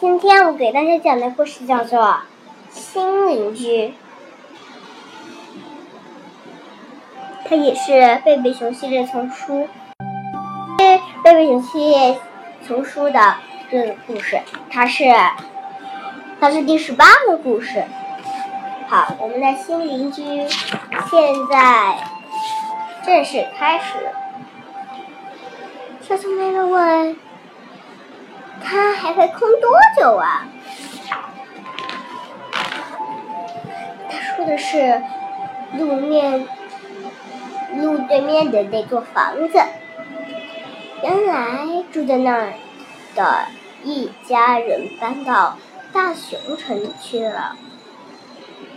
今天我给大家讲的故事叫做《新邻居》，它也是贝贝熊系列丛书，贝贝熊系列丛书的这个故事，它是它是第十八个故事。好，我们的新邻居现在正式开始。小熊妹妹问。它还会空多久啊？他说的是路面路对面的那座房子。原来住在那儿的一家人搬到大熊城去了。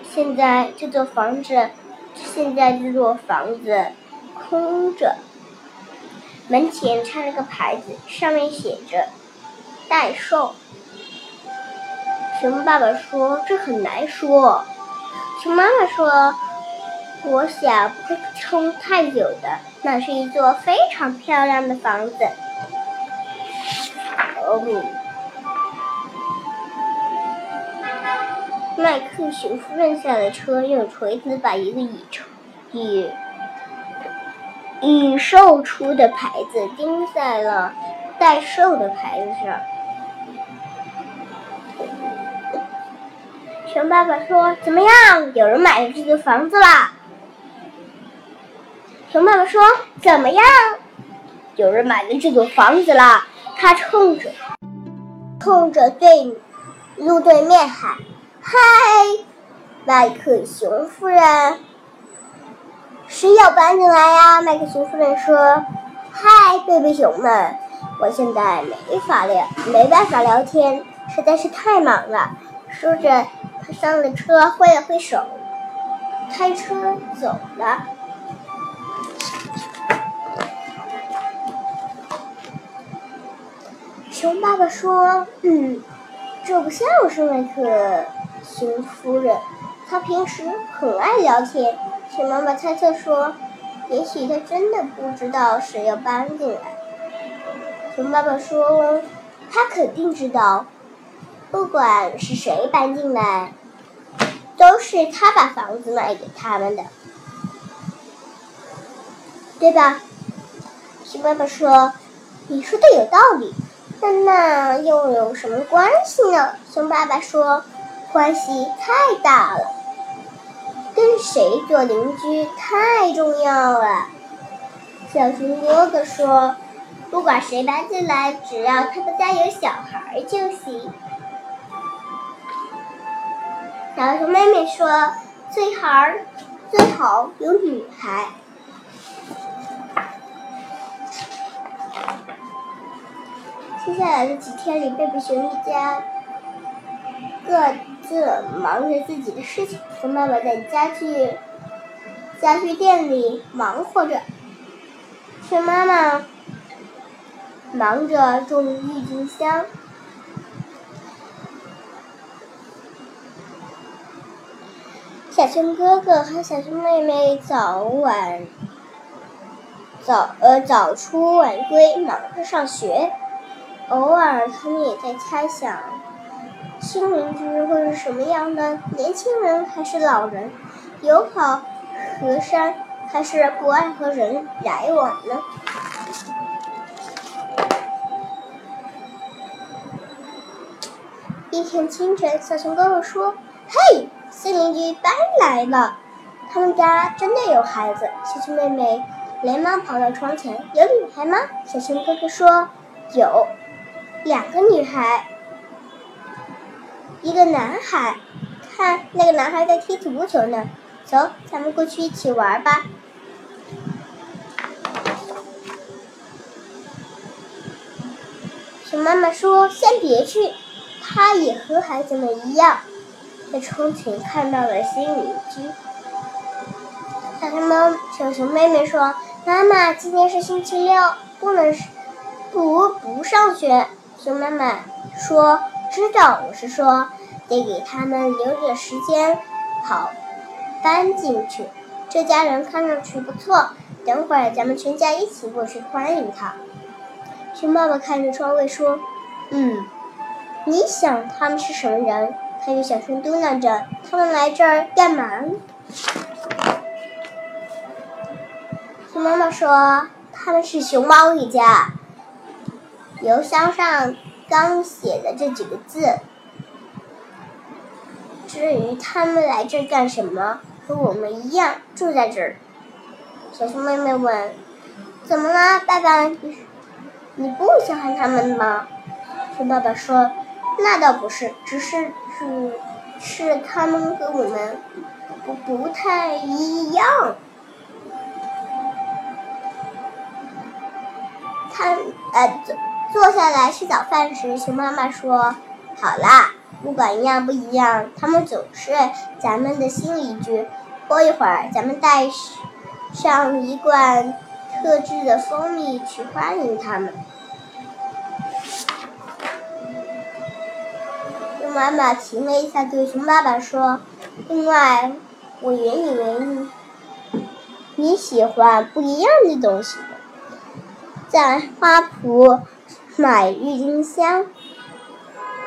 现在这座房子，现在这座房子空着，门前插了个牌子，上面写着。代售，熊爸爸说这很难说。熊妈妈说，我想不会撑太久的。那是一座非常漂亮的房子。哦，麦克熊夫人下了车，用锤子把一个已出已已售出的牌子钉在了待售的牌子上。熊爸爸说：“怎么样？有人买了这座房子啦？”熊爸爸说：“怎么样？有人买了这座房子了？”他冲着冲着对路对面喊：“嗨，麦克熊夫人，谁要搬进来呀？”麦克熊夫人说：“嗨，贝贝熊们，我现在没法聊，没办法聊天，实在是太忙了。”说着。他上了车，挥了挥手，开车走了。熊爸爸说：“嗯，这不像是麦克熊夫人，他平时很爱聊天。”熊妈妈猜测说：“也许他真的不知道谁要搬进来。”熊爸爸说：“他肯定知道。”不管是谁搬进来，都是他把房子卖给他们的，对吧？熊爸爸说：“你说的有道理，但那又有什么关系呢？”熊爸爸说：“关系太大了，跟谁做邻居太重要了。”小熊哥哥说：“不管谁搬进来，只要他们家有小孩就行。”小熊妹妹说：“最好最好有女孩。”接下来的几天里，贝贝熊一家各自忙着自己的事情。熊爸爸在家具家具店里忙活着，熊妈妈忙着种郁金香。小熊哥哥和小熊妹妹早晚早呃早出晚归，忙着上学。偶尔，他们也在猜想，新邻居会是什么样的？年轻人还是老人？友好和善还是不爱和人来往呢？一天清晨，小熊哥哥说：“嘿！”新邻居搬来了，他们家真的有孩子。小熊妹妹连忙跑到窗前：“有女孩吗？”小熊哥哥说：“有，两个女孩，一个男孩。看，那个男孩在踢足球呢。走，咱们过去一起玩吧。”熊妈妈说：“先别去，他也和孩子们一样。”在窗前看到了新邻居，小熊猫小熊妹妹说：“妈妈，今天是星期六，不能不不上学。”熊妈妈说：“知道，我是说得给他们留点时间，好搬进去。这家人看上去不错，等会儿咱们全家一起过去欢迎他。”熊爸爸看着窗外说：“嗯，你想他们是什么人？他又小声嘟囔着：“他们来这儿干嘛？”熊妈妈说：“他们是熊猫一家。”邮箱上刚写的这几个字。至于他们来这儿干什么，和我们一样住在这儿。小熊妹妹问：“怎么了，爸爸？你不喜欢他们吗？”熊爸爸说。那倒不是，只是只是他们和我们不不太一样。他呃坐坐下来吃早饭时，熊妈妈说：“好啦，不管一样不一样，他们总是咱们的新邻居。过一会儿，咱们带上一罐特制的蜂蜜去欢迎他们。”妈妈停了一下，对熊爸爸说：“另外，我原以为你喜欢不一样的东西，在花圃买郁金香，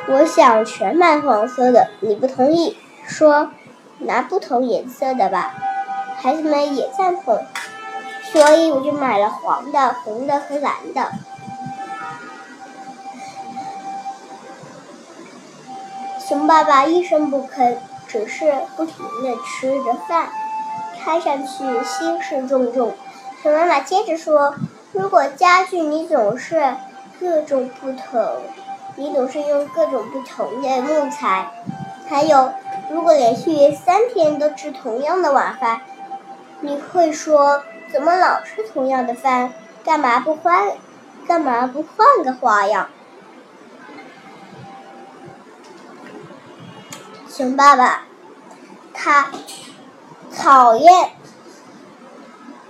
我想全买黄色的。你不同意，说拿不同颜色的吧。孩子们也赞同，所以我就买了黄的、红的和蓝的。”熊爸爸一声不吭，只是不停地吃着饭，看上去心事重重。熊妈妈接着说：“如果家具你总是各种不同，你总是用各种不同的木材，还有如果连续三天都吃同样的晚饭，你会说怎么老吃同样的饭？干嘛不换？干嘛不换个花样？”熊爸爸，他讨厌，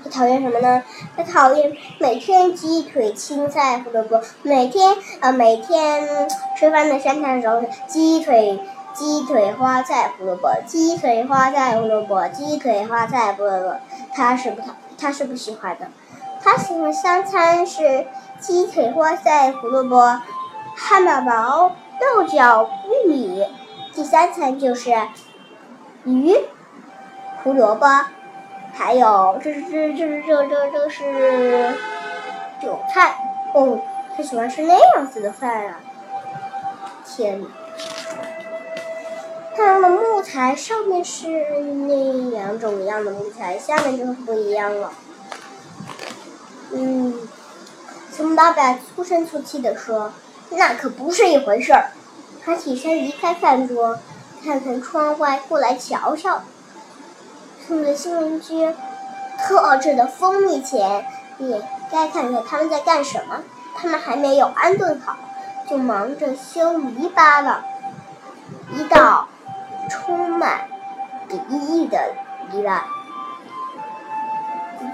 他讨厌什么呢？他讨厌每天鸡腿、青菜、胡萝卜，每天呃每天吃饭的三餐时候是鸡腿、鸡腿、花菜、胡萝卜，鸡腿、花菜、胡萝卜，鸡腿、花菜、胡萝卜，他是不讨，他是不喜欢的。他喜欢三餐是鸡腿、花菜、胡萝卜，汉堡包、豆角、玉米。第三层就是鱼、胡萝卜，还有这是这这这这这是韭菜。哦，他喜欢吃那样子的饭啊！天呐，他的木材上面是那两种一样的木材，下面就是不一样了。嗯，熊爸爸粗声粗气地说：“那可不是一回事儿。”他起身离开饭桌，看看窗外，过来瞧瞧。冲着新邻居特制的蜂蜜前，你该看看他们在干什么。他们还没有安顿好，就忙着修篱笆了。一道充满敌意的篱笆。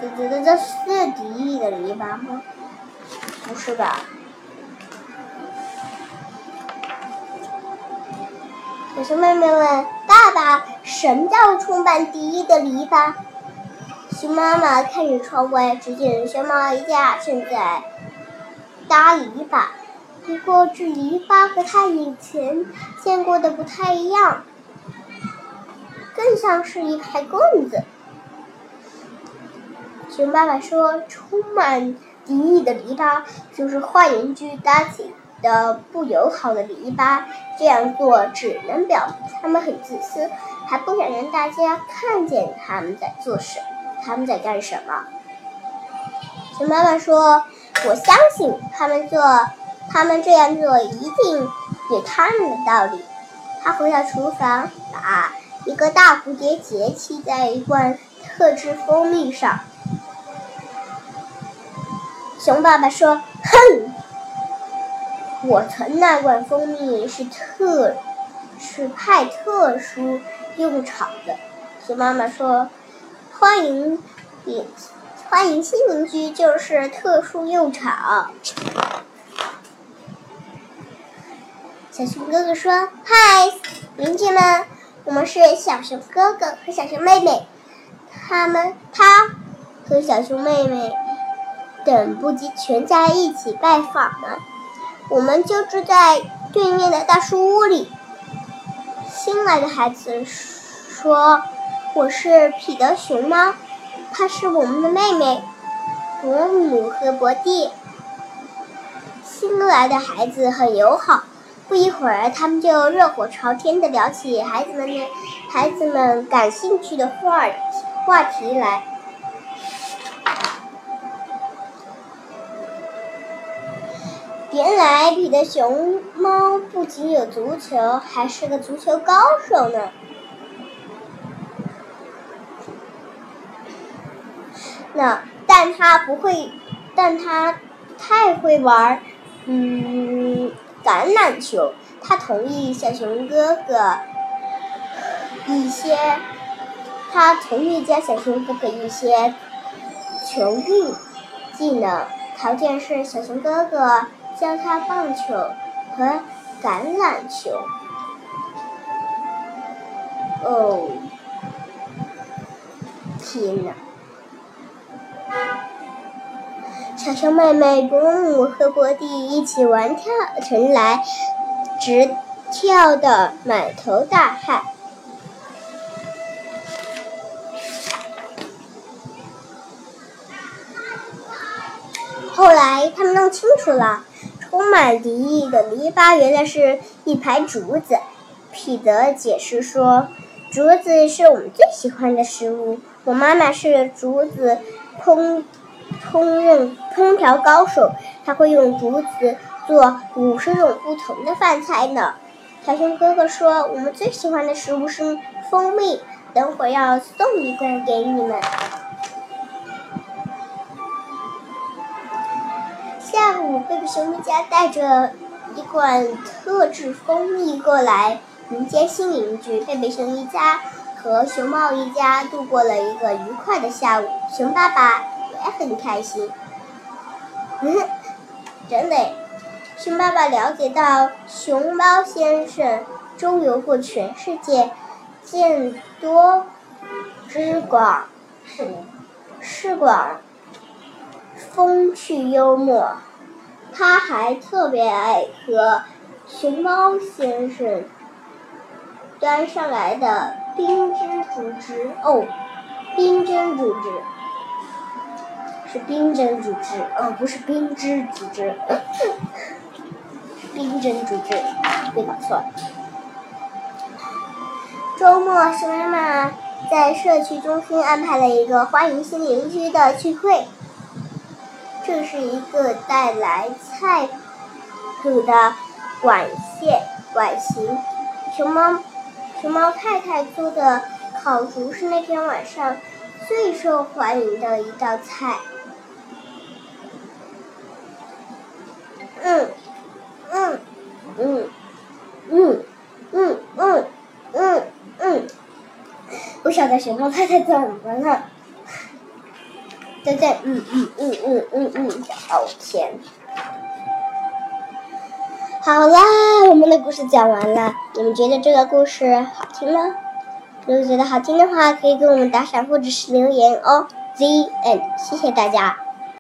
这这这这是敌意的篱笆吗？不是吧？小熊妹妹问爸爸：“什么叫充满敌意的篱笆？”熊妈妈看着窗外，只见熊猫一家正在搭篱笆。不过这篱笆和他以前见过的不太一样，更像是一排棍子。熊爸爸说：“充满敌意的篱笆就是坏邻居搭起。”的不友好的篱笆，这样做只能表明他们很自私，还不想让大家看见他们在做什，他们在干什么。熊妈妈说：“我相信他们做，他们这样做一定有他们的道理。”他回到厨房，把一个大蝴蝶结系在一罐特制蜂蜜上。熊爸爸说：“哼。”我存那罐蜂蜜是特，是派特殊用场的。熊妈妈说：“欢迎，欢迎新邻居，就是特殊用场。”小熊哥哥说：“嗨，邻居们，我们是小熊哥哥和小熊妹妹，他们他和小熊妹妹等不及全家一起拜访呢。”我们就住在对面的大树屋里。新来的孩子说：“我是彼得熊猫，她是我们的妹妹，伯母和伯弟。”新来的孩子很友好，不一会儿，他们就热火朝天的聊起孩子们的孩子们感兴趣的话话题来。原来彼得熊猫不仅有足球，还是个足球高手呢。那但他不会，但他太会玩儿嗯，橄榄球。他同意小熊哥哥一些，他同意教小熊哥哥一些球运技能，条件是小熊哥哥。教他棒球和橄榄球。哦，天哪！小熊妹妹伯母和伯弟一起玩跳绳来，直跳得满头大汗。后来他们弄清楚了。充满敌意的篱笆原来是一排竹子。彼得解释说：“竹子是我们最喜欢的食物。我妈妈是竹子烹烹饪烹调高手，她会用竹子做五十种不同的饭菜呢。”小熊哥哥说：“我们最喜欢的食物是蜂蜜，等会儿要送一罐给你们。”下午，贝贝熊一家带着一罐特制蜂蜜过来迎接新邻居。贝贝熊一家和熊猫一家度过了一个愉快的下午。熊爸爸也很开心。嗯，真的，熊爸爸了解到熊猫先生周游过全世界，见多知广，识广。风趣幽默，他还特别爱喝熊猫先生端上来的冰汁煮汁。哦，冰针煮汁。是冰针煮汁。哦，不是冰汁煮汁，冰针煮汁别搞错。了。周末，熊妈妈在社区中心安排了一个欢迎新邻居的聚会。这是一个带来菜谱的管线管型。熊猫熊猫太太做的烤竹是那天晚上最受欢迎的一道菜。嗯嗯嗯嗯嗯嗯嗯嗯，不晓得熊猫太太怎么了。再见，嗯嗯嗯嗯嗯嗯，哦天！好啦，我们的故事讲完了，你们觉得这个故事好听吗？如果觉得好听的话，可以给我们打赏或者是留言哦。Z N，谢谢大家。